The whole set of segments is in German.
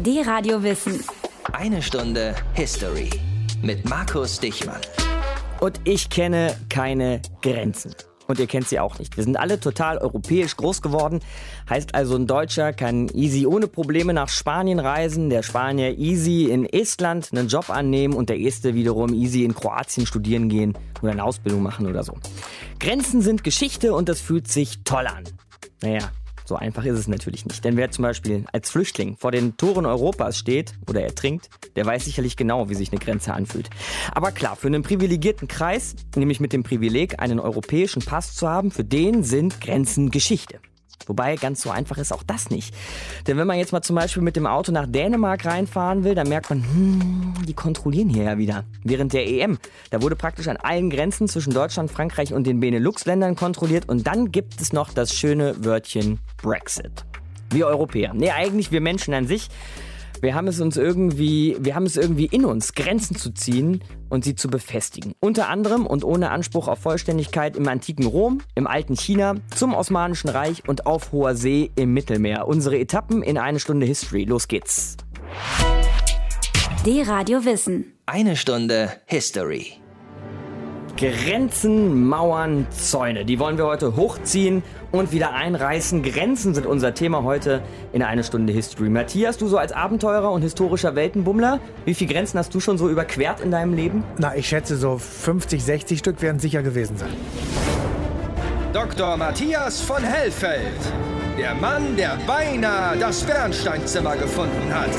Die Radio Wissen. Eine Stunde History mit Markus Dichmann. Und ich kenne keine Grenzen. Und ihr kennt sie auch nicht. Wir sind alle total europäisch groß geworden. Heißt also, ein Deutscher kann easy ohne Probleme nach Spanien reisen, der Spanier easy in Estland einen Job annehmen und der Este wiederum easy in Kroatien studieren gehen oder eine Ausbildung machen oder so. Grenzen sind Geschichte und das fühlt sich toll an. Naja, so einfach ist es natürlich nicht. Denn wer zum Beispiel als Flüchtling vor den Toren Europas steht oder ertrinkt, der weiß sicherlich genau, wie sich eine Grenze anfühlt. Aber klar, für einen privilegierten Kreis, nämlich mit dem Privileg, einen europäischen Pass zu haben, für den sind Grenzen Geschichte. Wobei ganz so einfach ist auch das nicht. Denn wenn man jetzt mal zum Beispiel mit dem Auto nach Dänemark reinfahren will, dann merkt man, hm, die kontrollieren hier ja wieder. Während der EM, da wurde praktisch an allen Grenzen zwischen Deutschland, Frankreich und den Benelux-Ländern kontrolliert. Und dann gibt es noch das schöne Wörtchen Brexit. Wir Europäer, nee, eigentlich wir Menschen an sich, wir haben es uns irgendwie, wir haben es irgendwie in uns, Grenzen zu ziehen und sie zu befestigen. Unter anderem und ohne Anspruch auf Vollständigkeit im antiken Rom, im alten China, zum Osmanischen Reich und auf hoher See im Mittelmeer. Unsere Etappen in eine Stunde History. Los geht's. Die Radio Wissen. Eine Stunde History. Grenzen, Mauern, Zäune. Die wollen wir heute hochziehen und wieder einreißen. Grenzen sind unser Thema heute in eine Stunde History. Matthias, du so als Abenteurer und historischer Weltenbummler, wie viele Grenzen hast du schon so überquert in deinem Leben? Na, ich schätze so 50, 60 Stück werden sicher gewesen sein. Dr. Matthias von Hellfeld. Der Mann, der beinahe das Bernsteinzimmer gefunden hat.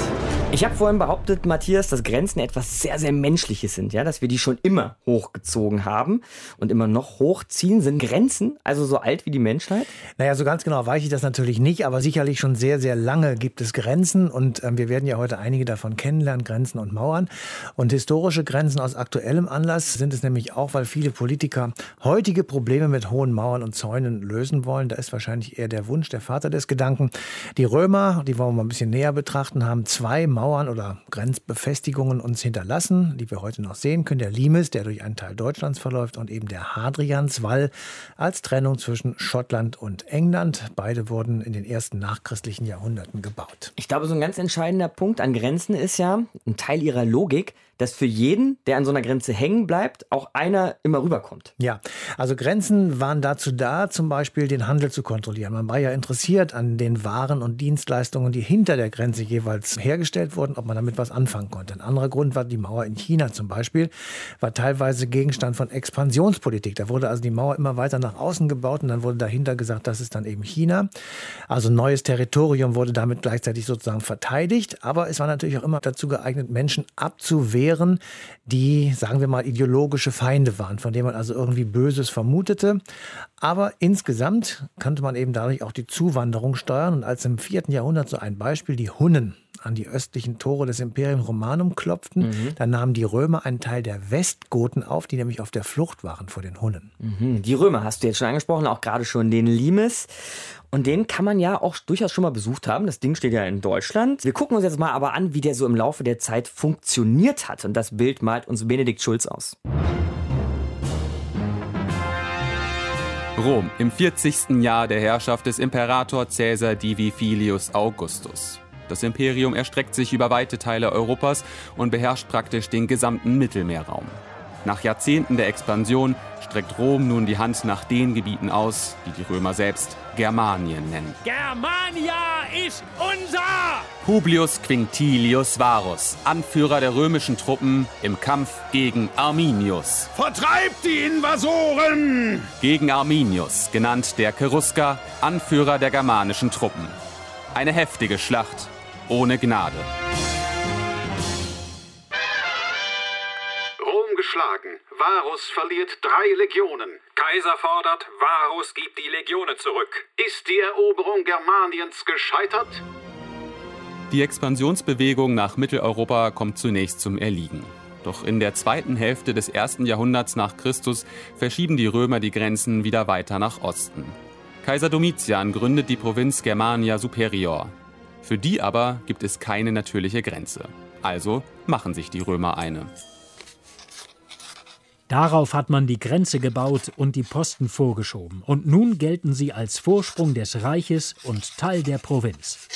Ich habe vorhin behauptet, Matthias, dass Grenzen etwas sehr, sehr Menschliches sind, ja, dass wir die schon immer hochgezogen haben und immer noch hochziehen. Sind Grenzen also so alt wie die Menschheit? Naja, so ganz genau weiß ich das natürlich nicht, aber sicherlich schon sehr, sehr lange gibt es Grenzen und äh, wir werden ja heute einige davon kennenlernen, Grenzen und Mauern. Und historische Grenzen aus aktuellem Anlass sind es nämlich auch, weil viele Politiker heutige Probleme mit hohen Mauern und Zäunen lösen wollen. Da ist wahrscheinlich eher der Wunsch, der Vater des Gedanken. Die Römer, die wollen wir mal ein bisschen näher betrachten, haben zwei Mauern oder Grenzbefestigungen uns hinterlassen, die wir heute noch sehen können. Der Limes, der durch einen Teil Deutschlands verläuft, und eben der Hadrianswall als Trennung zwischen Schottland und England. Beide wurden in den ersten nachchristlichen Jahrhunderten gebaut. Ich glaube, so ein ganz entscheidender Punkt an Grenzen ist ja ein Teil ihrer Logik, dass für jeden, der an so einer Grenze hängen bleibt, auch einer immer rüberkommt. Ja, also Grenzen waren dazu da, zum Beispiel den Handel zu kontrollieren. Man war ja interessiert an den Waren und Dienstleistungen, die hinter der Grenze jeweils hergestellt wurden, ob man damit was anfangen konnte. Ein anderer Grund war die Mauer in China zum Beispiel, war teilweise Gegenstand von Expansionspolitik. Da wurde also die Mauer immer weiter nach außen gebaut und dann wurde dahinter gesagt, das ist dann eben China. Also neues Territorium wurde damit gleichzeitig sozusagen verteidigt, aber es war natürlich auch immer dazu geeignet, Menschen abzuwehren wären, die, sagen wir mal, ideologische Feinde waren, von denen man also irgendwie Böses vermutete. Aber insgesamt konnte man eben dadurch auch die Zuwanderung steuern. Und als im vierten Jahrhundert so ein Beispiel die Hunnen an die östlichen Tore des Imperium Romanum klopften, mhm. dann nahmen die Römer einen Teil der Westgoten auf, die nämlich auf der Flucht waren vor den Hunnen. Mhm. Die Römer hast du jetzt schon angesprochen, auch gerade schon den Limes. Und den kann man ja auch durchaus schon mal besucht haben. Das Ding steht ja in Deutschland. Wir gucken uns jetzt mal aber an, wie der so im Laufe der Zeit funktioniert hat. Und das Bild malt uns Benedikt Schulz aus. Rom im 40. Jahr der Herrschaft des Imperator Caesar Divi Filius Augustus. Das Imperium erstreckt sich über weite Teile Europas und beherrscht praktisch den gesamten Mittelmeerraum. Nach Jahrzehnten der Expansion streckt Rom nun die Hand nach den Gebieten aus, die die Römer selbst Germanien nennen. Germania ist unser! Publius Quinctilius Varus, Anführer der römischen Truppen im Kampf gegen Arminius. Vertreibt die Invasoren! Gegen Arminius, genannt der Cherusker, Anführer der germanischen Truppen. Eine heftige Schlacht ohne Gnade. Rom geschlagen. Varus verliert drei Legionen. Kaiser fordert, Varus gibt die Legionen zurück. Ist die Eroberung Germaniens gescheitert? Die Expansionsbewegung nach Mitteleuropa kommt zunächst zum Erliegen. Doch in der zweiten Hälfte des ersten Jahrhunderts nach Christus verschieben die Römer die Grenzen wieder weiter nach Osten. Kaiser Domitian gründet die Provinz Germania Superior. Für die aber gibt es keine natürliche Grenze. Also machen sich die Römer eine. Darauf hat man die Grenze gebaut und die Posten vorgeschoben. Und nun gelten sie als Vorsprung des Reiches und Teil der Provinz.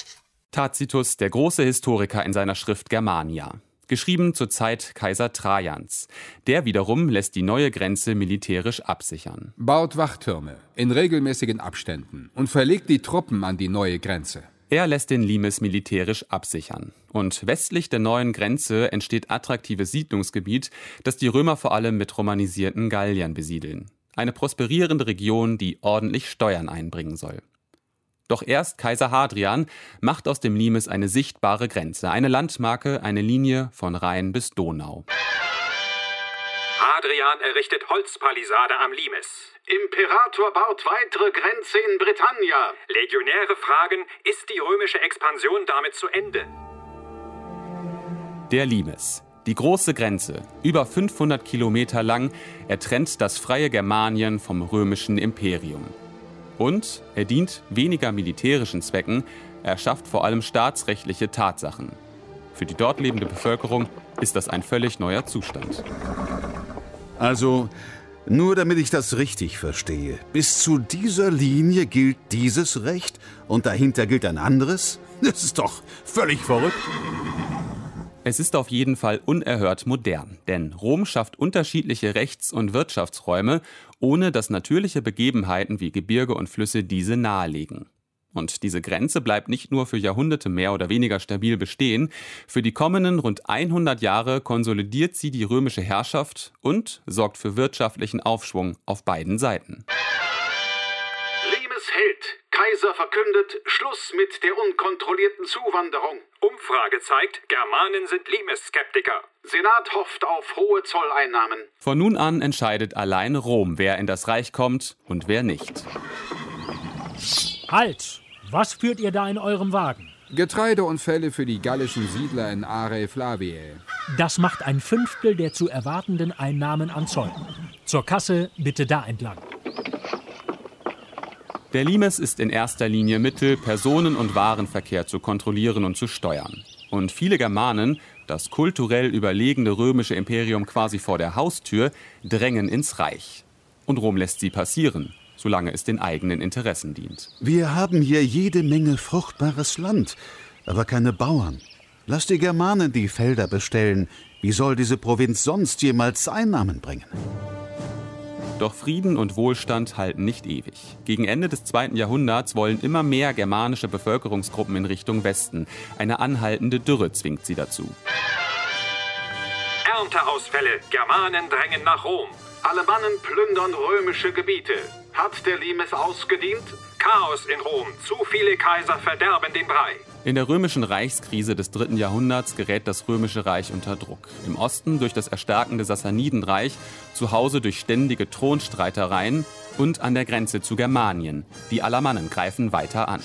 Tacitus, der große Historiker in seiner Schrift Germania. Geschrieben zur Zeit Kaiser Trajans. Der wiederum lässt die neue Grenze militärisch absichern. Baut Wachtürme in regelmäßigen Abständen und verlegt die Truppen an die neue Grenze. Er lässt den Limes militärisch absichern. Und westlich der neuen Grenze entsteht attraktives Siedlungsgebiet, das die Römer vor allem mit romanisierten Galliern besiedeln. Eine prosperierende Region, die ordentlich Steuern einbringen soll. Doch erst Kaiser Hadrian macht aus dem Limes eine sichtbare Grenze, eine Landmarke, eine Linie von Rhein bis Donau. Hadrian errichtet Holzpalisade am Limes. Imperator baut weitere Grenze in Britannia. Legionäre fragen, ist die römische Expansion damit zu Ende? Der Limes. Die große Grenze, über 500 Kilometer lang, er trennt das freie Germanien vom römischen Imperium. Und er dient weniger militärischen Zwecken, er schafft vor allem staatsrechtliche Tatsachen. Für die dort lebende Bevölkerung ist das ein völlig neuer Zustand. Also, nur damit ich das richtig verstehe, bis zu dieser Linie gilt dieses Recht und dahinter gilt ein anderes? Das ist doch völlig verrückt. Es ist auf jeden Fall unerhört modern, denn Rom schafft unterschiedliche Rechts- und Wirtschaftsräume, ohne dass natürliche Begebenheiten wie Gebirge und Flüsse diese nahelegen. Und diese Grenze bleibt nicht nur für Jahrhunderte mehr oder weniger stabil bestehen, für die kommenden rund 100 Jahre konsolidiert sie die römische Herrschaft und sorgt für wirtschaftlichen Aufschwung auf beiden Seiten. Limes hält. Kaiser verkündet Schluss mit der unkontrollierten Zuwanderung. Umfrage zeigt, Germanen sind Limes-Skeptiker. Senat hofft auf hohe Zolleinnahmen. Von nun an entscheidet allein Rom, wer in das Reich kommt und wer nicht. Halt! Was führt ihr da in eurem Wagen? Getreideunfälle für die gallischen Siedler in Are Flaviae. Das macht ein Fünftel der zu erwartenden Einnahmen an Zoll. Zur Kasse bitte da entlang. Der Limes ist in erster Linie Mittel, Personen- und Warenverkehr zu kontrollieren und zu steuern. Und viele Germanen, das kulturell überlegene römische Imperium quasi vor der Haustür, drängen ins Reich. Und Rom lässt sie passieren, solange es den eigenen Interessen dient. Wir haben hier jede Menge fruchtbares Land, aber keine Bauern. Lass die Germanen die Felder bestellen. Wie soll diese Provinz sonst jemals Einnahmen bringen? Doch Frieden und Wohlstand halten nicht ewig. Gegen Ende des zweiten Jahrhunderts wollen immer mehr germanische Bevölkerungsgruppen in Richtung Westen. Eine anhaltende Dürre zwingt sie dazu. Ernteausfälle. Germanen drängen nach Rom. Alemannen plündern römische Gebiete. Hat der Limes ausgedient? Chaos in Rom. Zu viele Kaiser verderben den Brei. In der römischen Reichskrise des dritten Jahrhunderts gerät das römische Reich unter Druck. Im Osten durch das erstarkende Sassanidenreich, zu Hause durch ständige Thronstreitereien und an der Grenze zu Germanien. Die Alamannen greifen weiter an.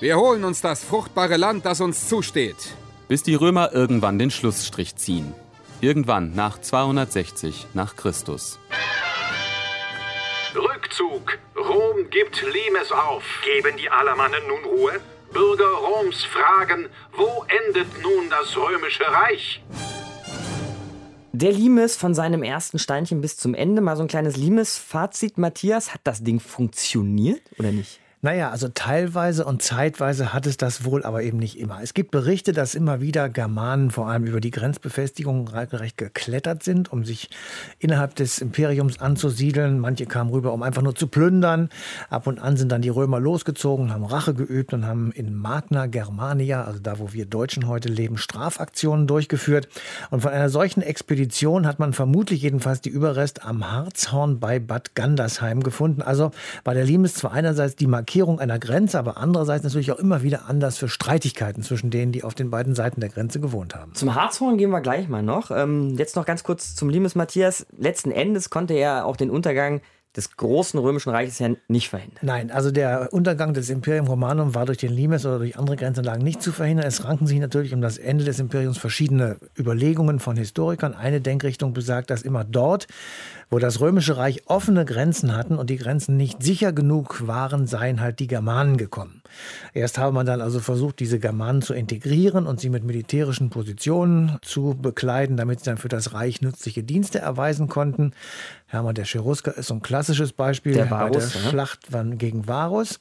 Wir holen uns das fruchtbare Land, das uns zusteht. Bis die Römer irgendwann den Schlussstrich ziehen. Irgendwann nach 260 nach Christus. Rückzug. Rom gibt Limes auf. Geben die Alamannen nun Ruhe? Bürger Roms fragen, wo endet nun das römische Reich? Der Limes von seinem ersten Steinchen bis zum Ende, mal so ein kleines Limes-Fazit. Matthias, hat das Ding funktioniert oder nicht? Naja, also teilweise und zeitweise hat es das wohl, aber eben nicht immer. Es gibt Berichte, dass immer wieder Germanen vor allem über die Grenzbefestigung regelrecht geklettert sind, um sich innerhalb des Imperiums anzusiedeln. Manche kamen rüber, um einfach nur zu plündern. Ab und an sind dann die Römer losgezogen, haben Rache geübt und haben in Magna Germania, also da, wo wir Deutschen heute leben, Strafaktionen durchgeführt. Und von einer solchen Expedition hat man vermutlich jedenfalls die Überreste am Harzhorn bei Bad Gandersheim gefunden. Also war der Limes zwar einerseits die Markierung Markierung einer Grenze, aber andererseits natürlich auch immer wieder Anlass für Streitigkeiten zwischen denen, die auf den beiden Seiten der Grenze gewohnt haben. Zum Harzhorn gehen wir gleich mal noch. Ähm, jetzt noch ganz kurz zum Limes Matthias. Letzten Endes konnte er auch den Untergang des großen römischen Reiches ja nicht verhindern. Nein, also der Untergang des Imperium Romanum war durch den Limes oder durch andere Grenzanlagen nicht zu verhindern. Es ranken sich natürlich um das Ende des Imperiums verschiedene Überlegungen von Historikern. Eine Denkrichtung besagt, dass immer dort, wo das römische Reich offene Grenzen hatten und die Grenzen nicht sicher genug waren, seien halt die Germanen gekommen. Erst habe man dann also versucht, diese Germanen zu integrieren und sie mit militärischen Positionen zu bekleiden, damit sie dann für das Reich nützliche Dienste erweisen konnten. Hermann der Cherusker ist so ein klassisches Beispiel Der bei Varus, der ja. Schlacht gegen Varus.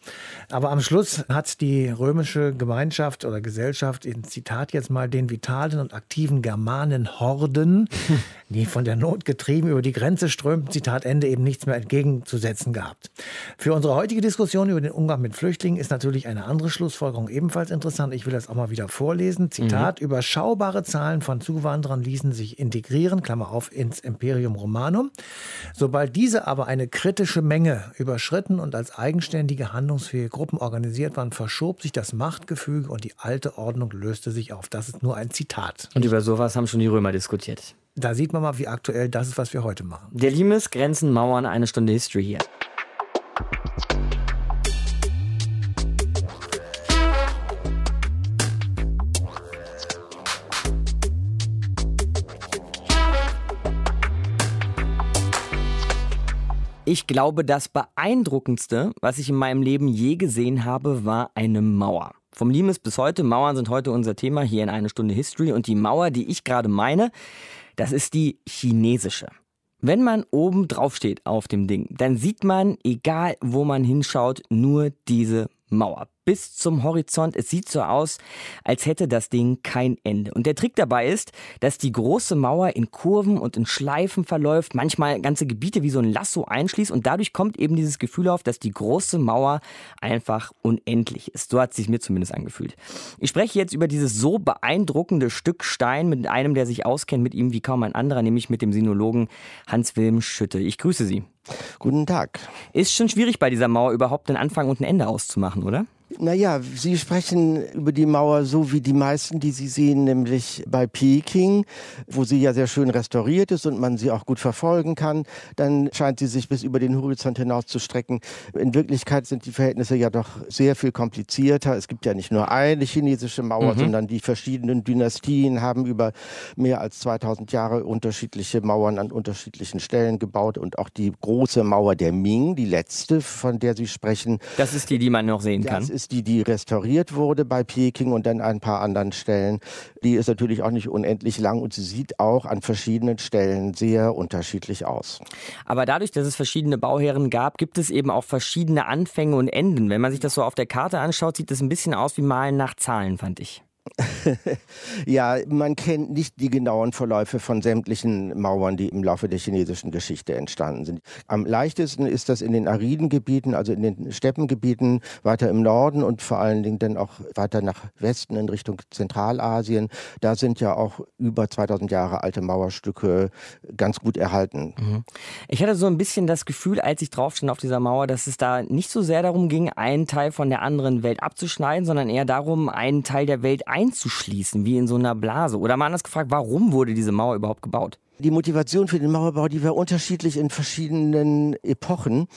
Aber am Schluss hat die römische Gemeinschaft oder Gesellschaft, in Zitat jetzt mal, den vitalen und aktiven Germanen-Horden, die von der Not getrieben über die Grenze strömten, Zitat Ende, eben nichts mehr entgegenzusetzen gehabt. Für unsere heutige Diskussion über den Umgang mit Flüchtlingen ist natürlich eine andere Schlussfolgerung ebenfalls interessant. Ich will das auch mal wieder vorlesen. Zitat, überschaubare Zahlen von Zuwanderern ließen sich integrieren, Klammer auf, ins Imperium Romanum. Sobald diese aber eine kritische Menge überschritten und als eigenständige, handlungsfähige Gruppen organisiert waren, verschob sich das Machtgefüge und die alte Ordnung löste sich auf. Das ist nur ein Zitat. Und über sowas haben schon die Römer diskutiert. Da sieht man mal, wie aktuell das ist, was wir heute machen. Der Limes, Grenzen, Mauern, eine Stunde History hier. Ich glaube, das beeindruckendste, was ich in meinem Leben je gesehen habe, war eine Mauer. Vom Limes bis heute, Mauern sind heute unser Thema hier in eine Stunde History. Und die Mauer, die ich gerade meine, das ist die chinesische. Wenn man oben drauf steht auf dem Ding, dann sieht man, egal wo man hinschaut, nur diese Mauer. Bis zum Horizont. Es sieht so aus, als hätte das Ding kein Ende. Und der Trick dabei ist, dass die große Mauer in Kurven und in Schleifen verläuft, manchmal ganze Gebiete wie so ein Lasso einschließt. Und dadurch kommt eben dieses Gefühl auf, dass die große Mauer einfach unendlich ist. So hat es sich mir zumindest angefühlt. Ich spreche jetzt über dieses so beeindruckende Stück Stein mit einem, der sich auskennt mit ihm wie kaum ein anderer, nämlich mit dem Sinologen Hans-Wilm Schütte. Ich grüße Sie. Guten Tag. Ist schon schwierig bei dieser Mauer überhaupt einen Anfang und ein Ende auszumachen, oder? Naja, Sie sprechen über die Mauer so wie die meisten, die Sie sehen, nämlich bei Peking, wo sie ja sehr schön restauriert ist und man sie auch gut verfolgen kann. Dann scheint sie sich bis über den Horizont hinaus zu strecken. In Wirklichkeit sind die Verhältnisse ja doch sehr viel komplizierter. Es gibt ja nicht nur eine chinesische Mauer, Mhm. sondern die verschiedenen Dynastien haben über mehr als 2000 Jahre unterschiedliche Mauern an unterschiedlichen Stellen gebaut und auch die große Mauer der Ming, die letzte, von der Sie sprechen, Das ist die, die man noch sehen kann. Ist die, die restauriert wurde bei Peking und dann an ein paar anderen Stellen. Die ist natürlich auch nicht unendlich lang und sie sieht auch an verschiedenen Stellen sehr unterschiedlich aus. Aber dadurch, dass es verschiedene Bauherren gab, gibt es eben auch verschiedene Anfänge und Enden. Wenn man sich das so auf der Karte anschaut, sieht es ein bisschen aus wie Malen nach Zahlen, fand ich. Ja, man kennt nicht die genauen Verläufe von sämtlichen Mauern, die im Laufe der chinesischen Geschichte entstanden sind. Am leichtesten ist das in den ariden Gebieten, also in den Steppengebieten weiter im Norden und vor allen Dingen dann auch weiter nach Westen in Richtung Zentralasien. Da sind ja auch über 2000 Jahre alte Mauerstücke ganz gut erhalten. Ich hatte so ein bisschen das Gefühl, als ich drauf stand auf dieser Mauer, dass es da nicht so sehr darum ging, einen Teil von der anderen Welt abzuschneiden, sondern eher darum, einen Teil der Welt einzuschließen, wie in so einer Blase. Oder mal anders gefragt, warum wurde diese Mauer überhaupt gebaut? Die Motivation für den Mauerbau, die war unterschiedlich in verschiedenen Epochen.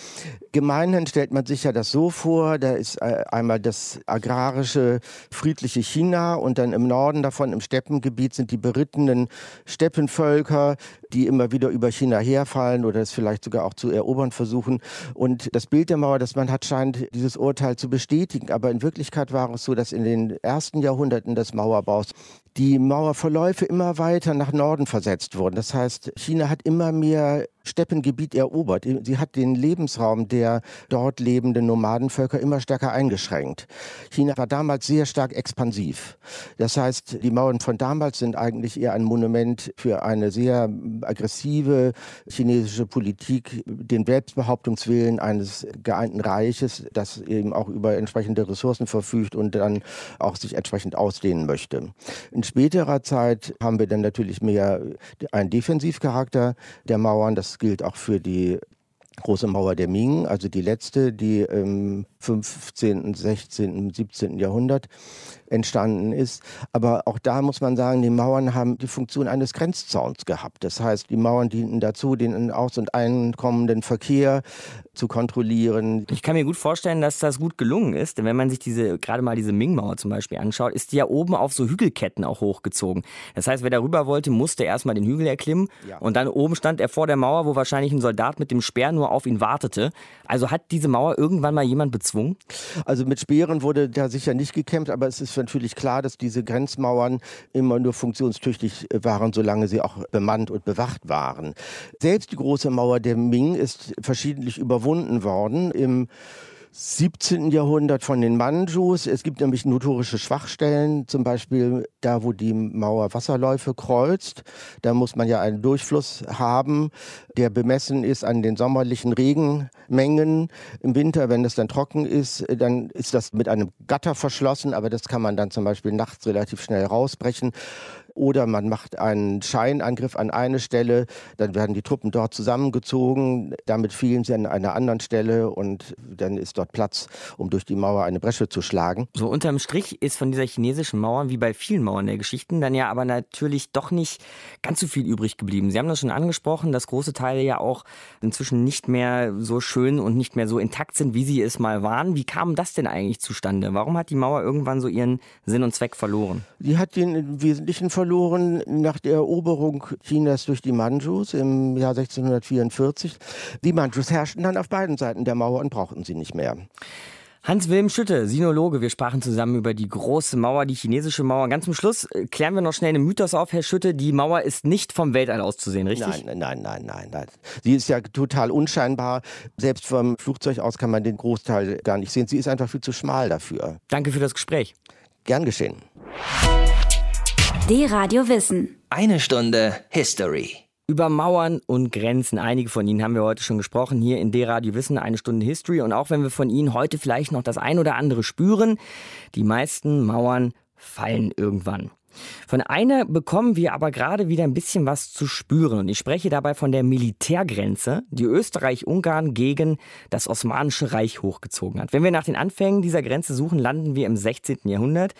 Gemeinhin stellt man sich ja das so vor, da ist äh, einmal das agrarische, friedliche China und dann im Norden davon, im Steppengebiet, sind die berittenen Steppenvölker, die immer wieder über China herfallen oder es vielleicht sogar auch zu erobern versuchen. Und das Bild der Mauer, das man hat, scheint dieses Urteil zu bestätigen. Aber in Wirklichkeit war es so, dass in den ersten Jahrhunderten des Mauerbaus die Mauerverläufe immer weiter nach Norden versetzt wurden. Das heißt, China hat immer mehr Steppengebiet erobert. Sie hat den Lebensraum der dort lebenden Nomadenvölker immer stärker eingeschränkt. China war damals sehr stark expansiv. Das heißt, die Mauern von damals sind eigentlich eher ein Monument für eine sehr aggressive chinesische Politik, den Selbstbehauptungswillen eines geeinten Reiches, das eben auch über entsprechende Ressourcen verfügt und dann auch sich entsprechend ausdehnen möchte. In späterer Zeit haben wir dann natürlich mehr einen Defensivcharakter der Mauern. Das gilt auch für die Große Mauer der Ming, also die letzte, die im 15., 16., 17. Jahrhundert entstanden ist. Aber auch da muss man sagen, die Mauern haben die Funktion eines Grenzzauns gehabt. Das heißt, die Mauern dienten dazu, den aus- und einkommenden Verkehr zu kontrollieren. Ich kann mir gut vorstellen, dass das gut gelungen ist, denn wenn man sich diese, gerade mal diese Ming-Mauer zum Beispiel anschaut, ist die ja oben auf so Hügelketten auch hochgezogen. Das heißt, wer darüber wollte, musste erstmal den Hügel erklimmen Ja. und dann oben stand er vor der Mauer, wo wahrscheinlich ein Soldat mit dem Speer nur auf ihn wartete. Also hat diese Mauer irgendwann mal jemand bezwungen? Also mit Speeren wurde da sicher nicht gekämpft, aber es ist für natürlich klar, dass diese Grenzmauern immer nur funktionstüchtig waren, solange sie auch bemannt und bewacht waren. Selbst die große Mauer der Ming ist verschiedentlich überwunden worden. Im 17. Jahrhundert von den Manjus. Es gibt nämlich notorische Schwachstellen, zum Beispiel da, wo die Mauer Wasserläufe kreuzt. Da muss man ja einen Durchfluss haben, der bemessen ist an den sommerlichen Regenmengen. Im Winter, wenn es dann trocken ist, dann ist das mit einem Gatter verschlossen, aber das kann man dann zum Beispiel nachts relativ schnell rausbrechen. Oder man macht einen Scheinangriff an eine Stelle, dann werden die Truppen dort zusammengezogen, damit fielen sie an einer anderen Stelle und dann ist dort Platz, um durch die Mauer eine Bresche zu schlagen. So unterm Strich ist von dieser chinesischen Mauer, wie bei vielen Mauern der Geschichten, dann ja aber natürlich doch nicht ganz so viel übrig geblieben. Sie haben das schon angesprochen, dass große Teile ja auch inzwischen nicht mehr so schön und nicht mehr so intakt sind, wie sie es mal waren. Wie kam das denn eigentlich zustande? Warum hat die Mauer irgendwann so ihren Sinn und Zweck verloren? Die hat den Wesentlichen verloren verloren nach der Eroberung Chinas durch die Manjus im Jahr 1644. Die Manjus herrschten dann auf beiden Seiten der Mauer und brauchten sie nicht mehr. Hans-Wilhelm Schütte, Sinologe, wir sprachen zusammen über die große Mauer, die chinesische Mauer. Ganz zum Schluss äh, klären wir noch schnell einen Mythos auf, Herr Schütte. Die Mauer ist nicht vom Weltall aus zu sehen, richtig? Nein, nein, nein, nein, nein. Sie ist ja total unscheinbar. Selbst vom Flugzeug aus kann man den Großteil gar nicht sehen. Sie ist einfach viel zu schmal dafür. Danke für das Gespräch. Gern geschehen. D-Radio Wissen. Eine Stunde History. Über Mauern und Grenzen. Einige von Ihnen haben wir heute schon gesprochen. Hier in D-Radio Wissen eine Stunde History. Und auch wenn wir von Ihnen heute vielleicht noch das ein oder andere spüren, die meisten Mauern fallen irgendwann. Von einer bekommen wir aber gerade wieder ein bisschen was zu spüren. Und ich spreche dabei von der Militärgrenze, die Österreich-Ungarn gegen das Osmanische Reich hochgezogen hat. Wenn wir nach den Anfängen dieser Grenze suchen, landen wir im 16. Jahrhundert.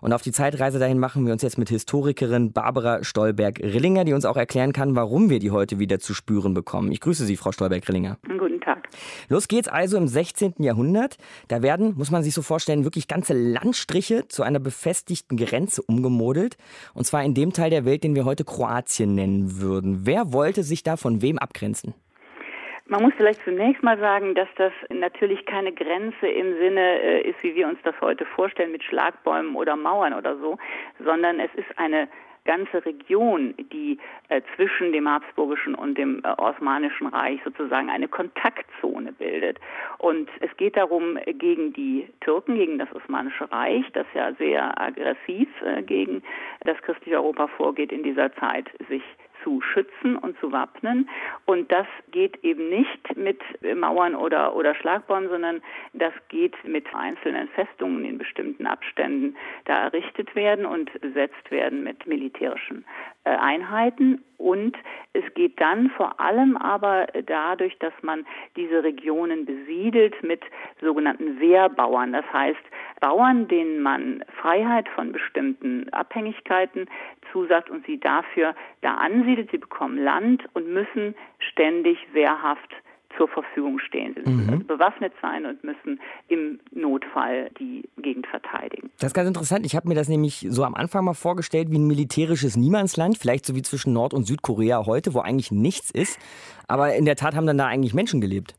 Und auf die Zeitreise dahin machen wir uns jetzt mit Historikerin Barbara Stolberg-Rillinger, die uns auch erklären kann, warum wir die heute wieder zu spüren bekommen. Ich grüße Sie, Frau Stolberg-Rillinger. Guten Tag. Los geht's also im 16. Jahrhundert. Da werden, muss man sich so vorstellen, wirklich ganze Landstriche zu einer befestigten Grenze umgemodelt. Und zwar in dem Teil der Welt, den wir heute Kroatien nennen würden. Wer wollte sich da von wem abgrenzen? Man muss vielleicht zunächst mal sagen, dass das natürlich keine Grenze im Sinne äh, ist, wie wir uns das heute vorstellen, mit Schlagbäumen oder Mauern oder so, sondern es ist eine ganze Region, die äh, zwischen dem Habsburgischen und dem äh, Osmanischen Reich sozusagen eine Kontaktzone bildet. Und es geht darum, gegen die Türken, gegen das Osmanische Reich, das ja sehr aggressiv äh, gegen das christliche Europa vorgeht in dieser Zeit, sich zu schützen und zu wappnen. Und das geht eben nicht mit Mauern oder, oder Schlagbäumen, sondern das geht mit einzelnen Festungen in bestimmten Abständen da errichtet werden und besetzt werden mit militärischen Einheiten. Und es geht dann vor allem aber dadurch, dass man diese Regionen besiedelt mit sogenannten Wehrbauern. Das heißt, Bauern, denen man Freiheit von bestimmten Abhängigkeiten zusagt und sie dafür da ansiedelt. Sie bekommen Land und müssen ständig wehrhaft zur Verfügung stehen. Sie müssen mhm. also bewaffnet sein und müssen im Notfall die Gegend verteidigen. Das ist ganz interessant. Ich habe mir das nämlich so am Anfang mal vorgestellt wie ein militärisches Niemandsland, vielleicht so wie zwischen Nord- und Südkorea heute, wo eigentlich nichts ist. Aber in der Tat haben dann da eigentlich Menschen gelebt.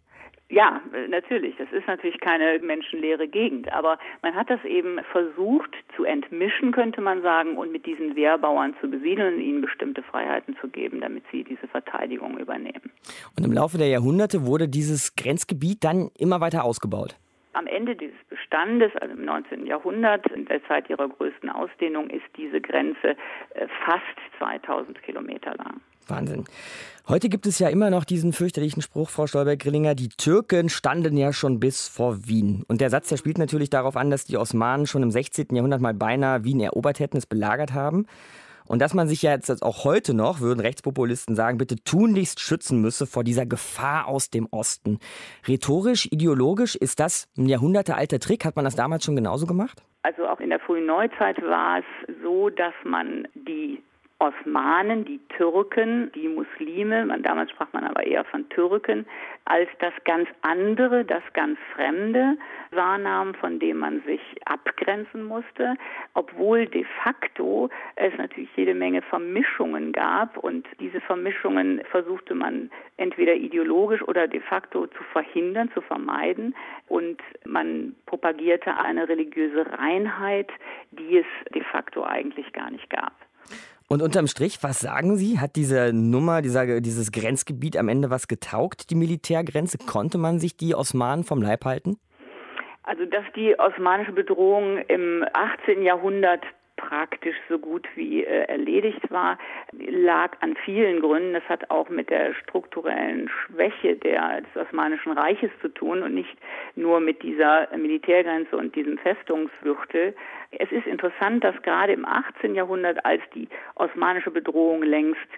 Ja, natürlich. Das ist natürlich keine menschenleere Gegend. Aber man hat das eben versucht zu entmischen, könnte man sagen, und mit diesen Wehrbauern zu besiedeln, ihnen bestimmte Freiheiten zu geben, damit sie diese Verteidigung übernehmen. Und im Laufe der Jahrhunderte wurde dieses Grenzgebiet dann immer weiter ausgebaut. Am Ende dieses Bestandes, also im 19. Jahrhundert, in der Zeit ihrer größten Ausdehnung, ist diese Grenze äh, fast 2000 Kilometer lang. Wahnsinn. Heute gibt es ja immer noch diesen fürchterlichen Spruch, Frau Stolberg-Grillinger, die Türken standen ja schon bis vor Wien. Und der Satz, der spielt natürlich darauf an, dass die Osmanen schon im 16. Jahrhundert mal beinahe Wien erobert hätten, es belagert haben. Und dass man sich ja jetzt auch heute noch, würden Rechtspopulisten sagen, bitte tunlichst schützen müsse vor dieser Gefahr aus dem Osten. Rhetorisch, ideologisch, ist das ein jahrhundertealter Trick? Hat man das damals schon genauso gemacht? Also auch in der frühen Neuzeit war es so, dass man die Osmanen, die Türken, die Muslime, man, damals sprach man aber eher von Türken, als das ganz andere, das ganz Fremde wahrnahmen, von dem man sich abgrenzen musste, obwohl de facto es natürlich jede Menge Vermischungen gab und diese Vermischungen versuchte man entweder ideologisch oder de facto zu verhindern, zu vermeiden und man propagierte eine religiöse Reinheit, die es de facto eigentlich gar nicht gab. Und unterm Strich, was sagen Sie? Hat diese Nummer, dieser, dieses Grenzgebiet am Ende was getaugt, die Militärgrenze? Konnte man sich die Osmanen vom Leib halten? Also, dass die osmanische Bedrohung im 18. Jahrhundert praktisch so gut wie äh, erledigt war, lag an vielen Gründen. Das hat auch mit der strukturellen Schwäche der, des Osmanischen Reiches zu tun und nicht nur mit dieser Militärgrenze und diesem Festungsgürtel. Es ist interessant, dass gerade im 18. Jahrhundert, als die osmanische Bedrohung längst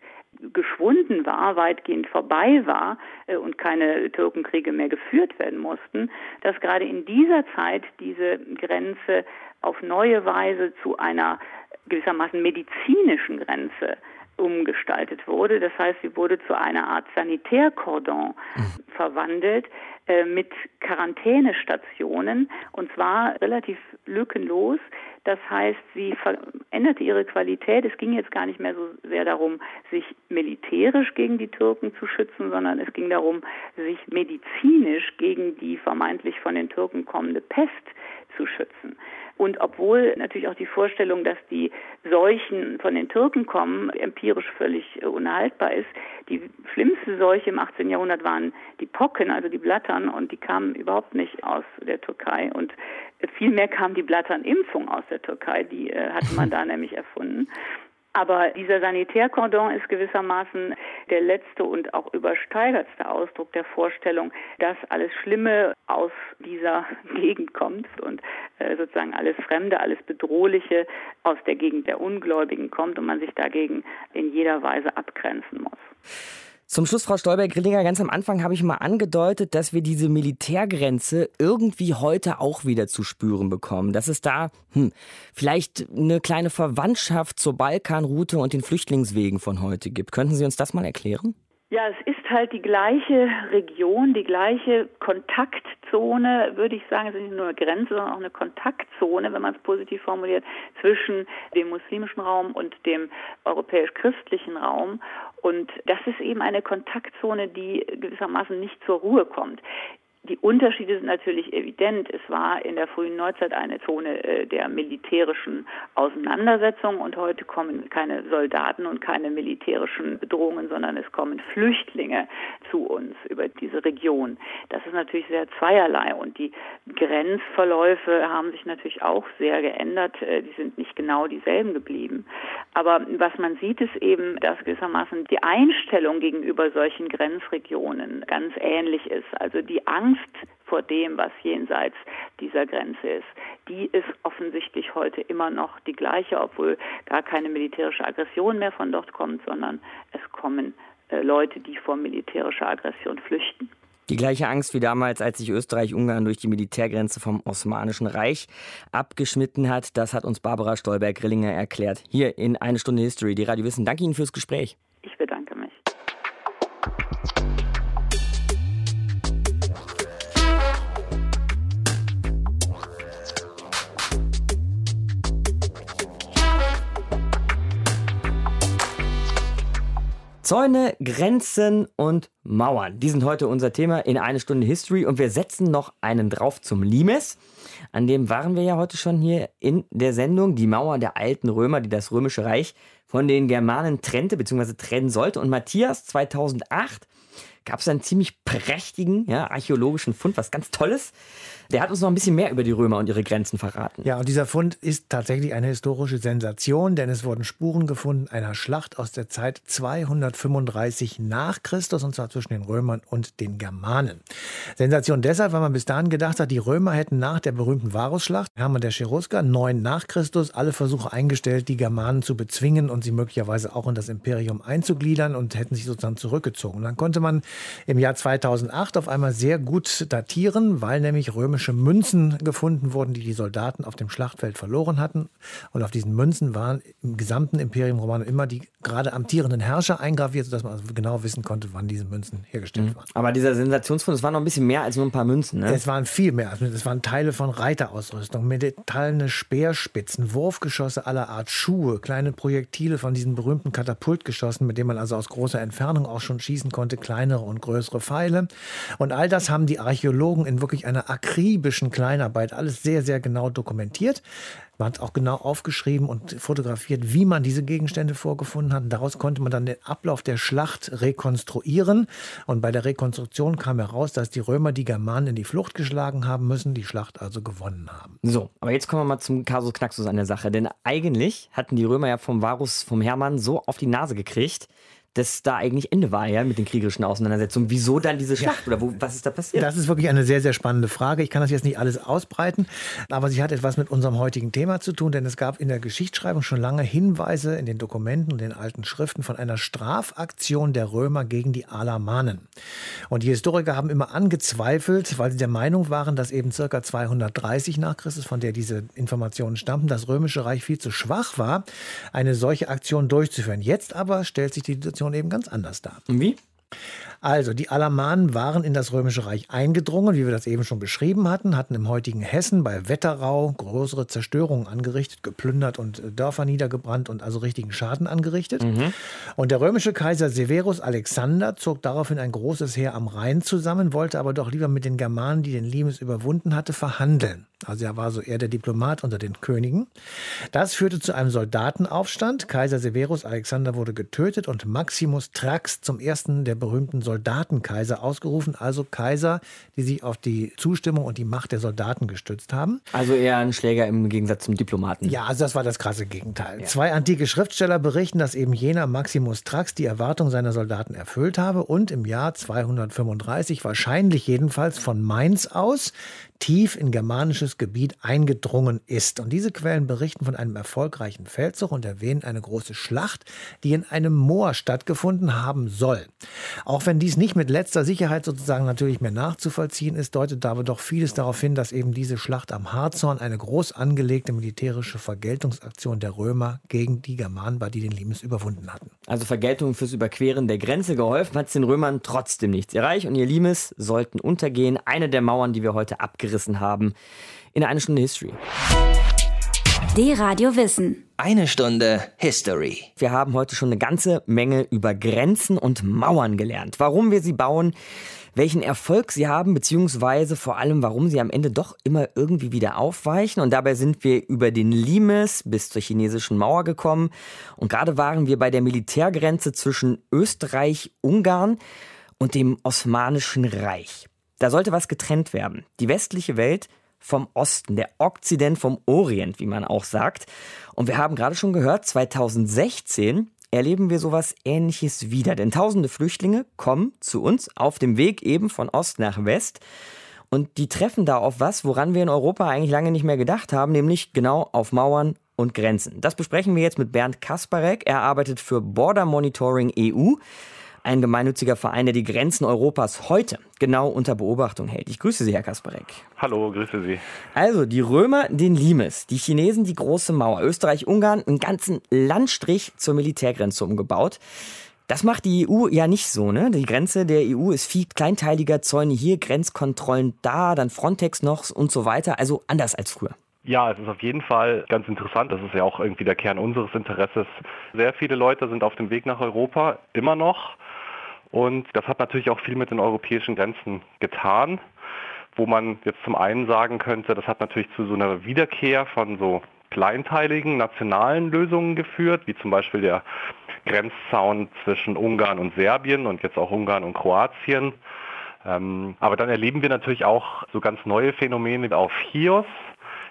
geschwunden war, weitgehend vorbei war äh, und keine Türkenkriege mehr geführt werden mussten, dass gerade in dieser Zeit diese Grenze auf neue Weise zu einer gewissermaßen medizinischen Grenze umgestaltet wurde. Das heißt, sie wurde zu einer Art Sanitärkordon mhm. verwandelt äh, mit Quarantänestationen und zwar relativ lückenlos. Das heißt, sie veränderte ihre Qualität. Es ging jetzt gar nicht mehr so sehr darum, sich militärisch gegen die Türken zu schützen, sondern es ging darum, sich medizinisch gegen die vermeintlich von den Türken kommende Pest zu schützen. Und obwohl natürlich auch die Vorstellung, dass die Seuchen von den Türken kommen, empirisch völlig äh, unhaltbar ist, die schlimmste Seuche im 18. Jahrhundert waren die Pocken, also die Blattern, und die kamen überhaupt nicht aus der Türkei. Und vielmehr kam die Blatternimpfung aus der Türkei, die äh, hatte man da nämlich erfunden. Aber dieser Sanitärkordon ist gewissermaßen der letzte und auch übersteigertste Ausdruck der Vorstellung, dass alles Schlimme aus dieser Gegend kommt und äh, sozusagen alles Fremde, alles Bedrohliche aus der Gegend der Ungläubigen kommt und man sich dagegen in jeder Weise abgrenzen muss. Zum Schluss, Frau Stolberg-Grillinger, ganz am Anfang habe ich mal angedeutet, dass wir diese Militärgrenze irgendwie heute auch wieder zu spüren bekommen. Dass es da hm, vielleicht eine kleine Verwandtschaft zur Balkanroute und den Flüchtlingswegen von heute gibt. Könnten Sie uns das mal erklären? Ja, es ist halt die gleiche Region, die gleiche Kontaktzone, würde ich sagen, es ist nicht nur eine Grenze, sondern auch eine Kontaktzone, wenn man es positiv formuliert, zwischen dem muslimischen Raum und dem europäisch-christlichen Raum. Und das ist eben eine Kontaktzone, die gewissermaßen nicht zur Ruhe kommt. Die Unterschiede sind natürlich evident. Es war in der frühen Neuzeit eine Zone äh, der militärischen Auseinandersetzung und heute kommen keine Soldaten und keine militärischen Bedrohungen, sondern es kommen Flüchtlinge zu uns über diese Region. Das ist natürlich sehr zweierlei und die Grenzverläufe haben sich natürlich auch sehr geändert. Äh, die sind nicht genau dieselben geblieben. Aber was man sieht, ist eben, dass gewissermaßen die Einstellung gegenüber solchen Grenzregionen ganz ähnlich ist. Also die Angst Angst vor dem, was jenseits dieser Grenze ist, die ist offensichtlich heute immer noch die gleiche, obwohl gar keine militärische Aggression mehr von dort kommt, sondern es kommen äh, Leute, die vor militärischer Aggression flüchten. Die gleiche Angst wie damals, als sich Österreich-Ungarn durch die Militärgrenze vom Osmanischen Reich abgeschnitten hat, das hat uns Barbara Stolberg-Grillinger erklärt. Hier in Eine Stunde History, die Radio Wissen. Danke Ihnen fürs Gespräch. Ich bedanke mich. Zäune, Grenzen und Mauern. Die sind heute unser Thema in eine Stunde History und wir setzen noch einen drauf zum Limes. An dem waren wir ja heute schon hier in der Sendung. Die Mauer der alten Römer, die das Römische Reich von den Germanen trennte bzw. trennen sollte. Und Matthias 2008 gab es einen ziemlich prächtigen ja, archäologischen Fund, was ganz Tolles. Der hat uns noch ein bisschen mehr über die Römer und ihre Grenzen verraten. Ja, und dieser Fund ist tatsächlich eine historische Sensation, denn es wurden Spuren gefunden einer Schlacht aus der Zeit 235 nach Christus, und zwar zwischen den Römern und den Germanen. Sensation deshalb, weil man bis dahin gedacht hat, die Römer hätten nach der berühmten Varusschlacht, Hermann der Cherusker, 9 nach Christus, alle Versuche eingestellt, die Germanen zu bezwingen und sie möglicherweise auch in das Imperium einzugliedern und hätten sich sozusagen zurückgezogen. Und dann konnte man im Jahr 2008 auf einmal sehr gut datieren, weil nämlich römische Münzen gefunden wurden, die die Soldaten auf dem Schlachtfeld verloren hatten. Und auf diesen Münzen waren im gesamten Imperium Romanum immer die gerade amtierenden Herrscher eingraviert, sodass man also genau wissen konnte, wann diese Münzen hergestellt waren. Aber dieser Sensationsfund, es waren noch ein bisschen mehr als nur ein paar Münzen, ne? Es waren viel mehr. Es waren Teile von Reiterausrüstung, metallene Speerspitzen, Wurfgeschosse aller Art, Schuhe, kleine Projektile von diesen berühmten Katapultgeschossen, mit denen man also aus großer Entfernung auch schon schießen konnte, kleinere und größere Pfeile. Und all das haben die Archäologen in wirklich einer akribischen Kleinarbeit alles sehr, sehr genau dokumentiert. Man hat auch genau aufgeschrieben und fotografiert, wie man diese Gegenstände vorgefunden hat. Daraus konnte man dann den Ablauf der Schlacht rekonstruieren. Und bei der Rekonstruktion kam heraus, dass die Römer die Germanen in die Flucht geschlagen haben müssen, die Schlacht also gewonnen haben. So, aber jetzt kommen wir mal zum Kasus Knaxus an der Sache. Denn eigentlich hatten die Römer ja vom Varus, vom Hermann so auf die Nase gekriegt, dass da eigentlich Ende war, ja, mit den kriegerischen Auseinandersetzungen. Wieso dann diese Schlacht oder wo, was ist da passiert? Das ist wirklich eine sehr, sehr spannende Frage. Ich kann das jetzt nicht alles ausbreiten, aber sie hat etwas mit unserem heutigen Thema zu tun, denn es gab in der Geschichtsschreibung schon lange Hinweise in den Dokumenten und den alten Schriften von einer Strafaktion der Römer gegen die Alamanen. Und die Historiker haben immer angezweifelt, weil sie der Meinung waren, dass eben circa 230 nach Christus, von der diese Informationen stammten, das römische Reich viel zu schwach war, eine solche Aktion durchzuführen. Jetzt aber stellt sich die Situation eben ganz anders dar. Wie? Also, die Alamanen waren in das Römische Reich eingedrungen, wie wir das eben schon beschrieben hatten, hatten im heutigen Hessen bei Wetterau größere Zerstörungen angerichtet, geplündert und äh, Dörfer niedergebrannt und also richtigen Schaden angerichtet. Mhm. Und der römische Kaiser Severus Alexander zog daraufhin ein großes Heer am Rhein zusammen, wollte aber doch lieber mit den Germanen, die den Limes überwunden hatte, verhandeln. Also er war so eher der Diplomat unter den Königen. Das führte zu einem Soldatenaufstand. Kaiser Severus Alexander wurde getötet und Maximus Thrax zum ersten der berühmten Soldatenkaiser ausgerufen, also Kaiser, die sich auf die Zustimmung und die Macht der Soldaten gestützt haben. Also eher ein Schläger im Gegensatz zum Diplomaten. Ja, also das war das krasse Gegenteil. Ja. Zwei antike Schriftsteller berichten, dass eben jener Maximus Thrax die Erwartung seiner Soldaten erfüllt habe und im Jahr 235, wahrscheinlich jedenfalls von Mainz aus, tief in germanisches Gebiet eingedrungen ist. Und diese Quellen berichten von einem erfolgreichen Feldzug und erwähnen eine große Schlacht, die in einem Moor stattgefunden haben soll. Auch wenn dies nicht mit letzter Sicherheit sozusagen natürlich mehr nachzuvollziehen ist, deutet aber doch vieles darauf hin, dass eben diese Schlacht am Harzhorn eine groß angelegte militärische Vergeltungsaktion der Römer gegen die Germanen war, die den Limes überwunden hatten. Also Vergeltung fürs Überqueren der Grenze geholfen hat es den Römern trotzdem nichts erreicht und ihr Limes sollten untergehen. Eine der Mauern, die wir heute abgerissen gerissen haben. In einer Stunde History. D-Radio Wissen. Eine Stunde History. Wir haben heute schon eine ganze Menge über Grenzen und Mauern gelernt. Warum wir sie bauen, welchen Erfolg sie haben, beziehungsweise vor allem, warum sie am Ende doch immer irgendwie wieder aufweichen. Und dabei sind wir über den Limes bis zur chinesischen Mauer gekommen. Und gerade waren wir bei der Militärgrenze zwischen Österreich, Ungarn und dem Osmanischen Reich. Da sollte was getrennt werden. Die westliche Welt vom Osten, der Okzident vom Orient, wie man auch sagt. Und wir haben gerade schon gehört, 2016 erleben wir sowas ähnliches wieder. Denn tausende Flüchtlinge kommen zu uns auf dem Weg eben von Ost nach West. Und die treffen da auf was, woran wir in Europa eigentlich lange nicht mehr gedacht haben, nämlich genau auf Mauern und Grenzen. Das besprechen wir jetzt mit Bernd Kasparek. Er arbeitet für Border Monitoring EU ein gemeinnütziger Verein, der die Grenzen Europas heute genau unter Beobachtung hält. Ich grüße Sie, Herr Kasparek. Hallo, grüße Sie. Also, die Römer den Limes, die Chinesen die große Mauer, Österreich, Ungarn einen ganzen Landstrich zur Militärgrenze umgebaut. Das macht die EU ja nicht so, ne? Die Grenze der EU ist viel kleinteiliger, Zäune hier, Grenzkontrollen da, dann Frontex noch und so weiter. Also anders als früher. Ja, es ist auf jeden Fall ganz interessant. Das ist ja auch irgendwie der Kern unseres Interesses. Sehr viele Leute sind auf dem Weg nach Europa, immer noch. Und das hat natürlich auch viel mit den europäischen Grenzen getan, wo man jetzt zum einen sagen könnte, das hat natürlich zu so einer Wiederkehr von so kleinteiligen nationalen Lösungen geführt, wie zum Beispiel der Grenzzaun zwischen Ungarn und Serbien und jetzt auch Ungarn und Kroatien. Ähm, aber dann erleben wir natürlich auch so ganz neue Phänomene auf Chios.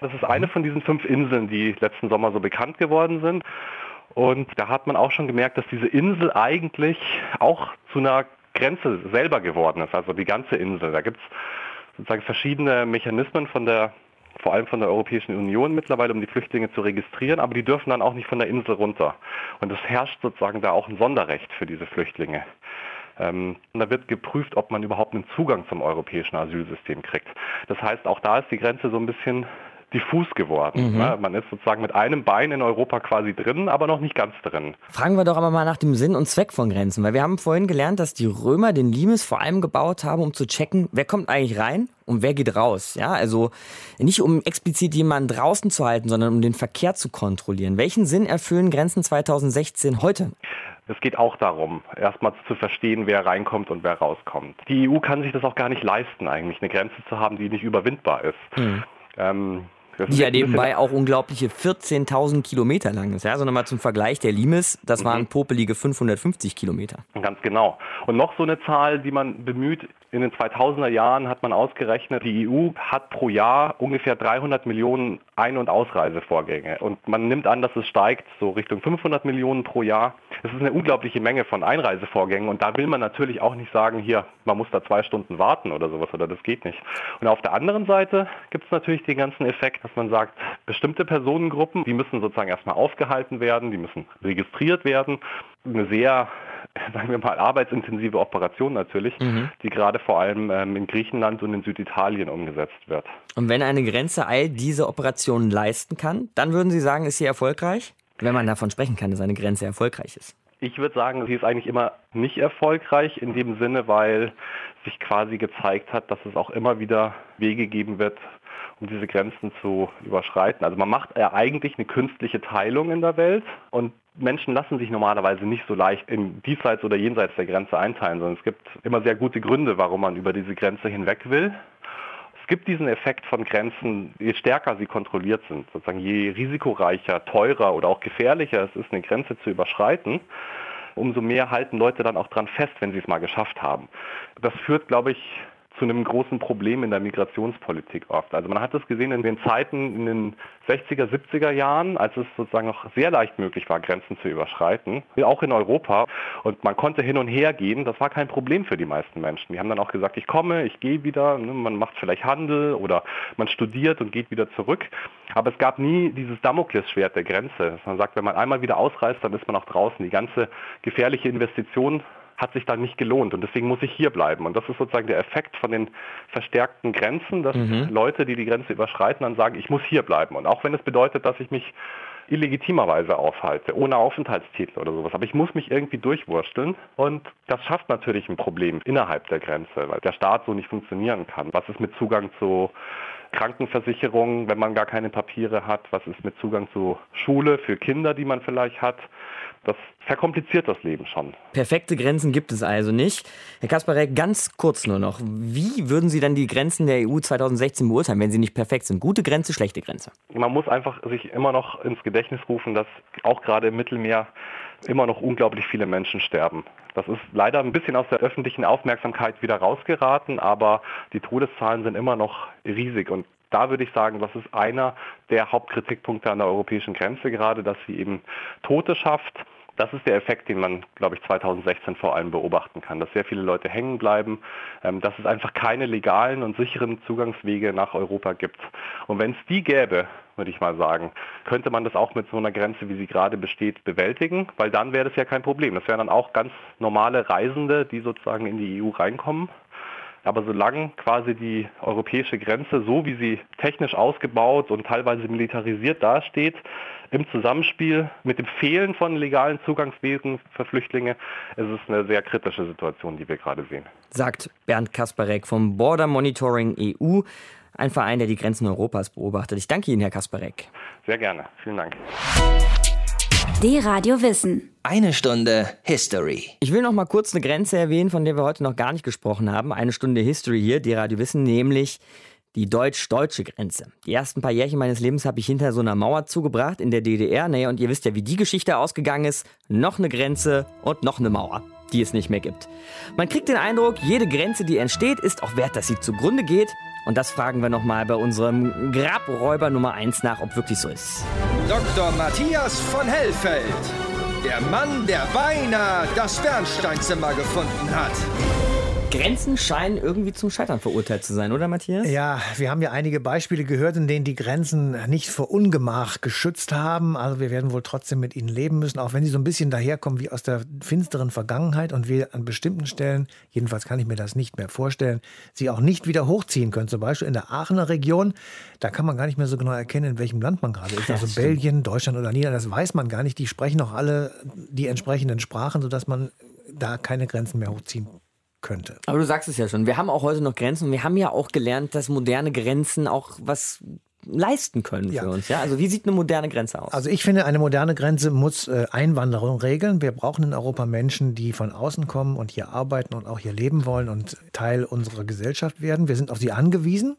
Das ist eine von diesen fünf Inseln, die letzten Sommer so bekannt geworden sind. Und da hat man auch schon gemerkt, dass diese Insel eigentlich auch zu einer Grenze selber geworden ist, also die ganze Insel. Da gibt es sozusagen verschiedene Mechanismen von der, vor allem von der Europäischen Union mittlerweile, um die Flüchtlinge zu registrieren, aber die dürfen dann auch nicht von der Insel runter. Und es herrscht sozusagen da auch ein Sonderrecht für diese Flüchtlinge. Ähm, da wird geprüft, ob man überhaupt einen Zugang zum europäischen Asylsystem kriegt. Das heißt, auch da ist die Grenze so ein bisschen diffus geworden. Mhm. Ne? Man ist sozusagen mit einem Bein in Europa quasi drin, aber noch nicht ganz drin. Fragen wir doch aber mal nach dem Sinn und Zweck von Grenzen, weil wir haben vorhin gelernt, dass die Römer den Limes vor allem gebaut haben, um zu checken, wer kommt eigentlich rein und wer geht raus. Ja, also nicht um explizit jemanden draußen zu halten, sondern um den Verkehr zu kontrollieren. Welchen Sinn erfüllen Grenzen 2016 heute? Es geht auch darum, erstmal zu verstehen, wer reinkommt und wer rauskommt. Die EU kann sich das auch gar nicht leisten, eigentlich eine Grenze zu haben, die nicht überwindbar ist. Mhm. Ähm, die ja nebenbei auch unglaubliche 14.000 Kilometer lang ist. Ja, also nochmal zum Vergleich, der Limes, das mhm. waren popelige 550 Kilometer. Ganz genau. Und noch so eine Zahl, die man bemüht, in den 2000er Jahren hat man ausgerechnet, die EU hat pro Jahr ungefähr 300 Millionen Ein- und Ausreisevorgänge. Und man nimmt an, dass es steigt so Richtung 500 Millionen pro Jahr. Das ist eine unglaubliche Menge von Einreisevorgängen. Und da will man natürlich auch nicht sagen, hier, man muss da zwei Stunden warten oder sowas oder das geht nicht. Und auf der anderen Seite gibt es natürlich den ganzen Effekt, dass man sagt, bestimmte Personengruppen, die müssen sozusagen erstmal aufgehalten werden, die müssen registriert werden. Eine sehr sagen wir mal, arbeitsintensive Operation natürlich, mhm. die gerade vor allem ähm, in Griechenland und in Süditalien umgesetzt wird. Und wenn eine Grenze all diese Operationen leisten kann, dann würden Sie sagen, ist sie erfolgreich? Wenn man davon sprechen kann, dass eine Grenze erfolgreich ist. Ich würde sagen, sie ist eigentlich immer nicht erfolgreich in dem Sinne, weil sich quasi gezeigt hat, dass es auch immer wieder Wege geben wird, um diese Grenzen zu überschreiten. Also man macht ja eigentlich eine künstliche Teilung in der Welt und Menschen lassen sich normalerweise nicht so leicht in diesseits oder jenseits der Grenze einteilen, sondern es gibt immer sehr gute Gründe, warum man über diese Grenze hinweg will. Es gibt diesen Effekt von Grenzen, je stärker sie kontrolliert sind, sozusagen je risikoreicher, teurer oder auch gefährlicher es ist, eine Grenze zu überschreiten, umso mehr halten Leute dann auch dran fest, wenn sie es mal geschafft haben. Das führt, glaube ich, zu einem großen Problem in der Migrationspolitik oft. Also man hat das gesehen in den Zeiten in den 60er, 70er Jahren, als es sozusagen noch sehr leicht möglich war, Grenzen zu überschreiten, auch in Europa. Und man konnte hin und her gehen. Das war kein Problem für die meisten Menschen. Die haben dann auch gesagt, ich komme, ich gehe wieder. Ne, man macht vielleicht Handel oder man studiert und geht wieder zurück. Aber es gab nie dieses Damoklesschwert der Grenze. Man sagt, wenn man einmal wieder ausreist, dann ist man auch draußen. Die ganze gefährliche Investition hat sich dann nicht gelohnt und deswegen muss ich hier bleiben. Und das ist sozusagen der Effekt von den verstärkten Grenzen, dass mhm. Leute, die die Grenze überschreiten, dann sagen, ich muss hier bleiben. Und auch wenn es bedeutet, dass ich mich illegitimerweise aufhalte, ohne Aufenthaltstitel oder sowas. Aber ich muss mich irgendwie durchwursteln und das schafft natürlich ein Problem innerhalb der Grenze, weil der Staat so nicht funktionieren kann. Was ist mit Zugang zu Krankenversicherung, wenn man gar keine Papiere hat? Was ist mit Zugang zu Schule für Kinder, die man vielleicht hat? Das verkompliziert das Leben schon. Perfekte Grenzen gibt es also nicht. Herr Kasparek, ganz kurz nur noch. Wie würden Sie dann die Grenzen der EU 2016 beurteilen, wenn sie nicht perfekt sind? Gute Grenze, schlechte Grenze? Man muss einfach sich immer noch ins Gedächtnis rufen, dass auch gerade im Mittelmeer immer noch unglaublich viele Menschen sterben. Das ist leider ein bisschen aus der öffentlichen Aufmerksamkeit wieder rausgeraten, aber die Todeszahlen sind immer noch riesig und da würde ich sagen, das ist einer der Hauptkritikpunkte an der europäischen Grenze gerade, dass sie eben Tote schafft. Das ist der Effekt, den man, glaube ich, 2016 vor allem beobachten kann, dass sehr viele Leute hängen bleiben, ähm, dass es einfach keine legalen und sicheren Zugangswege nach Europa gibt. Und wenn es die gäbe, würde ich mal sagen, könnte man das auch mit so einer Grenze, wie sie gerade besteht, bewältigen, weil dann wäre das ja kein Problem. Das wären dann auch ganz normale Reisende, die sozusagen in die EU reinkommen aber solange quasi die europäische Grenze, so wie sie technisch ausgebaut und teilweise militarisiert dasteht, im Zusammenspiel mit dem Fehlen von legalen Zugangswegen für Flüchtlinge, ist es eine sehr kritische Situation, die wir gerade sehen. Sagt Bernd Kasparek vom Border Monitoring EU, ein Verein, der die Grenzen Europas beobachtet. Ich danke Ihnen, Herr Kasparek. Sehr gerne. Vielen Dank. D-Radio Wissen. Eine Stunde History. Ich will noch mal kurz eine Grenze erwähnen, von der wir heute noch gar nicht gesprochen haben. Eine Stunde History hier, D-Radio Wissen, nämlich die deutsch-deutsche Grenze. Die ersten paar Jährchen meines Lebens habe ich hinter so einer Mauer zugebracht in der DDR. Naja, und ihr wisst ja, wie die Geschichte ausgegangen ist. Noch eine Grenze und noch eine Mauer, die es nicht mehr gibt. Man kriegt den Eindruck, jede Grenze, die entsteht, ist auch wert, dass sie zugrunde geht. Und das fragen wir nochmal bei unserem Grabräuber Nummer 1 nach, ob wirklich so ist. Dr. Matthias von Hellfeld. Der Mann, der beinahe das Bernsteinzimmer gefunden hat. Grenzen scheinen irgendwie zum Scheitern verurteilt zu sein, oder Matthias? Ja, wir haben ja einige Beispiele gehört, in denen die Grenzen nicht vor Ungemach geschützt haben. Also wir werden wohl trotzdem mit ihnen leben müssen, auch wenn sie so ein bisschen daherkommen wie aus der finsteren Vergangenheit und wir an bestimmten Stellen, jedenfalls kann ich mir das nicht mehr vorstellen, sie auch nicht wieder hochziehen können. Zum Beispiel in der Aachener Region, da kann man gar nicht mehr so genau erkennen, in welchem Land man gerade ist. Also Belgien, Deutschland oder Niederlande, das weiß man gar nicht. Die sprechen auch alle die entsprechenden Sprachen, sodass man da keine Grenzen mehr hochziehen könnte. Aber du sagst es ja schon, wir haben auch heute noch Grenzen und wir haben ja auch gelernt, dass moderne Grenzen auch was leisten können für uns. Ja? Also wie sieht eine moderne Grenze aus? Also ich finde, eine moderne Grenze muss äh, Einwanderung regeln. Wir brauchen in Europa Menschen, die von außen kommen und hier arbeiten und auch hier leben wollen und Teil unserer Gesellschaft werden. Wir sind auf sie angewiesen.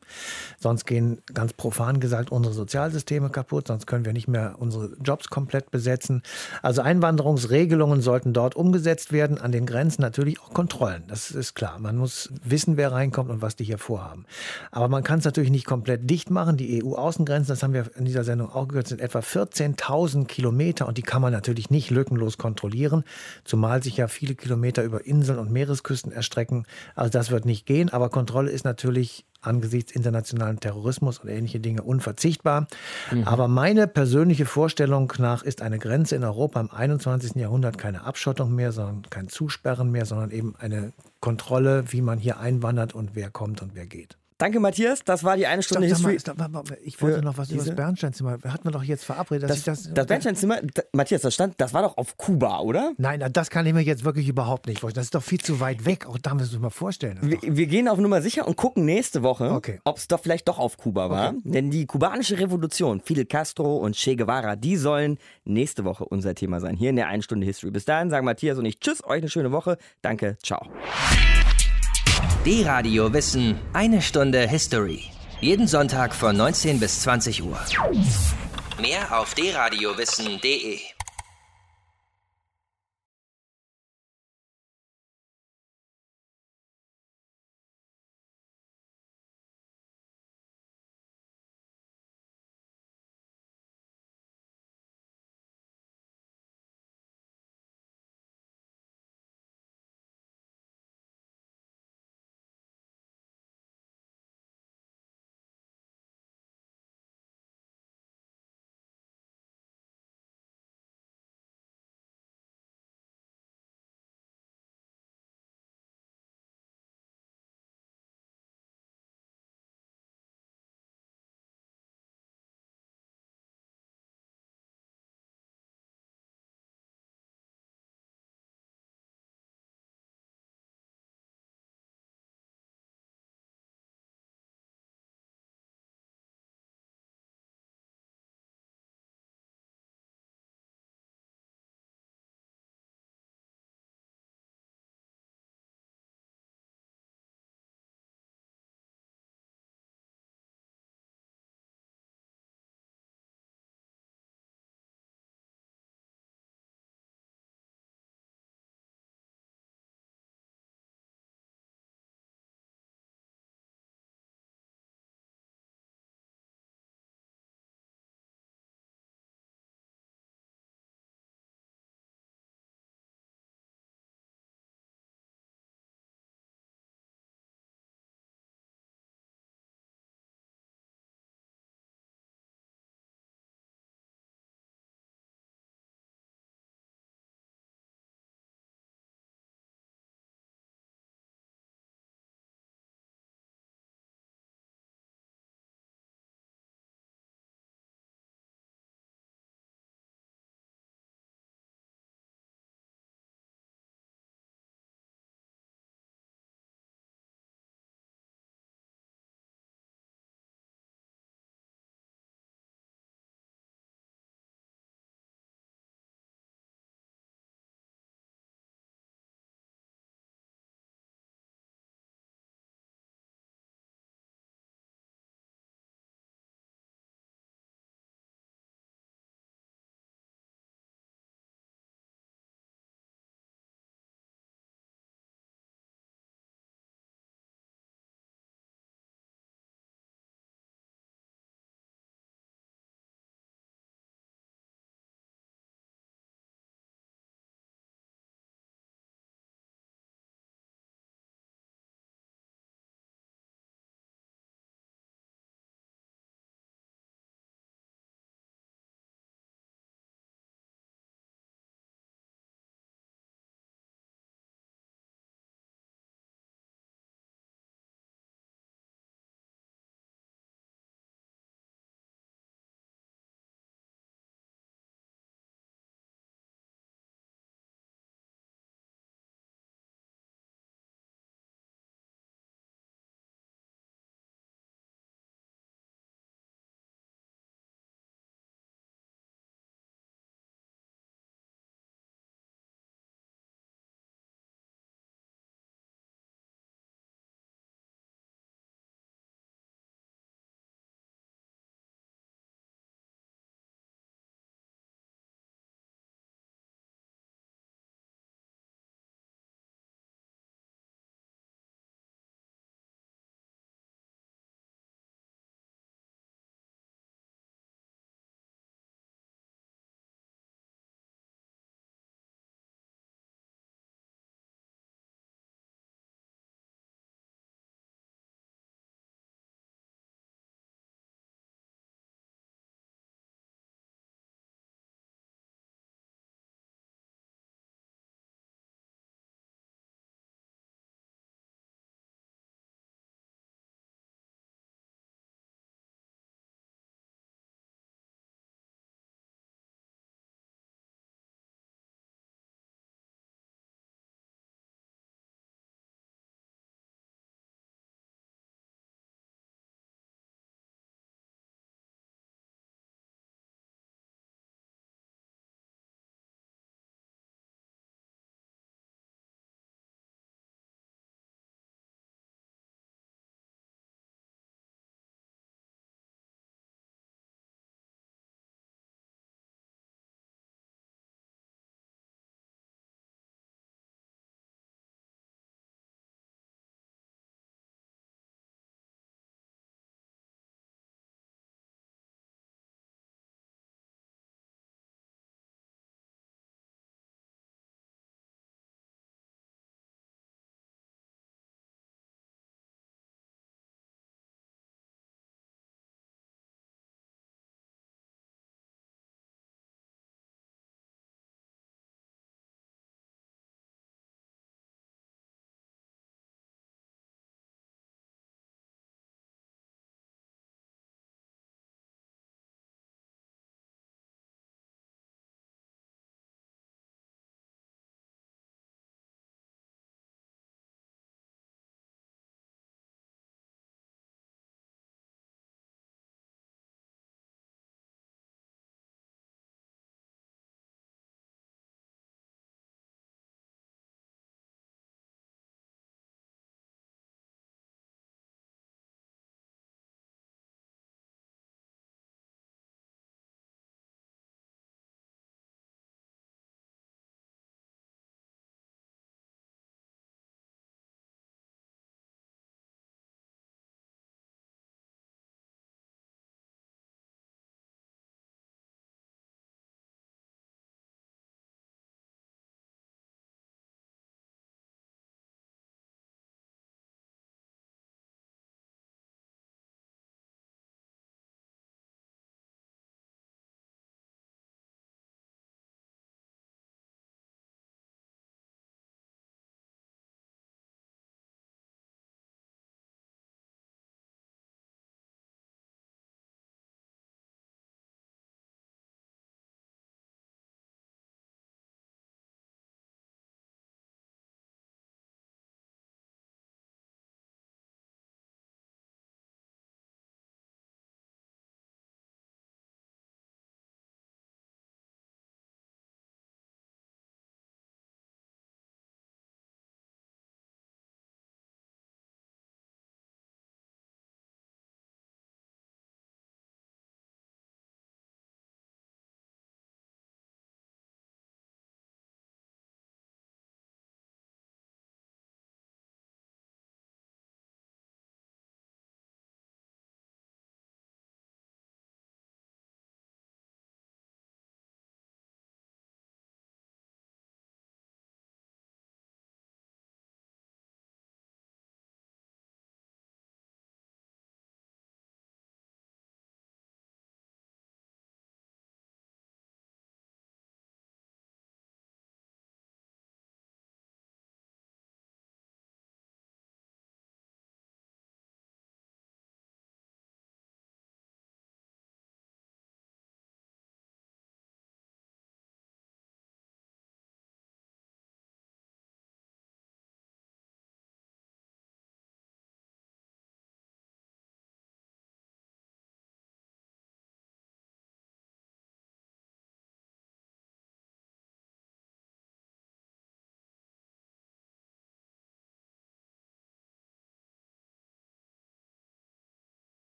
Sonst gehen ganz profan gesagt unsere Sozialsysteme kaputt. Sonst können wir nicht mehr unsere Jobs komplett besetzen. Also Einwanderungsregelungen sollten dort umgesetzt werden. An den Grenzen natürlich auch Kontrollen. Das ist klar. Man muss wissen, wer reinkommt und was die hier vorhaben. Aber man kann es natürlich nicht komplett dicht machen. Die EU EU-Außengrenzen, das haben wir in dieser Sendung auch gehört, sind etwa 14.000 Kilometer und die kann man natürlich nicht lückenlos kontrollieren, zumal sich ja viele Kilometer über Inseln und Meeresküsten erstrecken. Also das wird nicht gehen, aber Kontrolle ist natürlich angesichts internationalen Terrorismus und ähnliche Dinge unverzichtbar. Mhm. Aber meine persönliche Vorstellung nach ist eine Grenze in Europa im 21. Jahrhundert keine Abschottung mehr, sondern kein Zusperren mehr, sondern eben eine Kontrolle, wie man hier einwandert und wer kommt und wer geht. Danke, Matthias. Das war die eine Stunde stopp, History. Stopp, stopp, ich wollte noch was über das Bernsteinzimmer. Hatten wir doch jetzt verabredet, dass das, ich das. Das Bernsteinzimmer, Matthias, das stand, das war doch auf Kuba, oder? Nein, das kann ich mir jetzt wirklich überhaupt nicht vorstellen. Das ist doch viel zu weit weg. Auch da müssen wir mal vorstellen. Wir, wir, gehen auf Nummer sicher und gucken nächste Woche, okay. ob es doch vielleicht doch auf Kuba war. Okay. Denn die kubanische Revolution, Fidel Castro und Che Guevara, die sollen nächste Woche unser Thema sein. Hier in der einen Stunde History. Bis dahin sagen Matthias und ich Tschüss, euch eine schöne Woche. Danke, ciao. D-Radio Wissen, eine Stunde History. Jeden Sonntag von 19 bis 20 Uhr. Mehr auf dradiowissen.de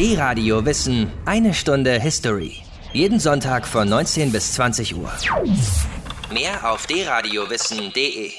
D-Radio Wissen, eine Stunde History. Jeden Sonntag von 19 bis 20 Uhr. Mehr auf dradiowissen.de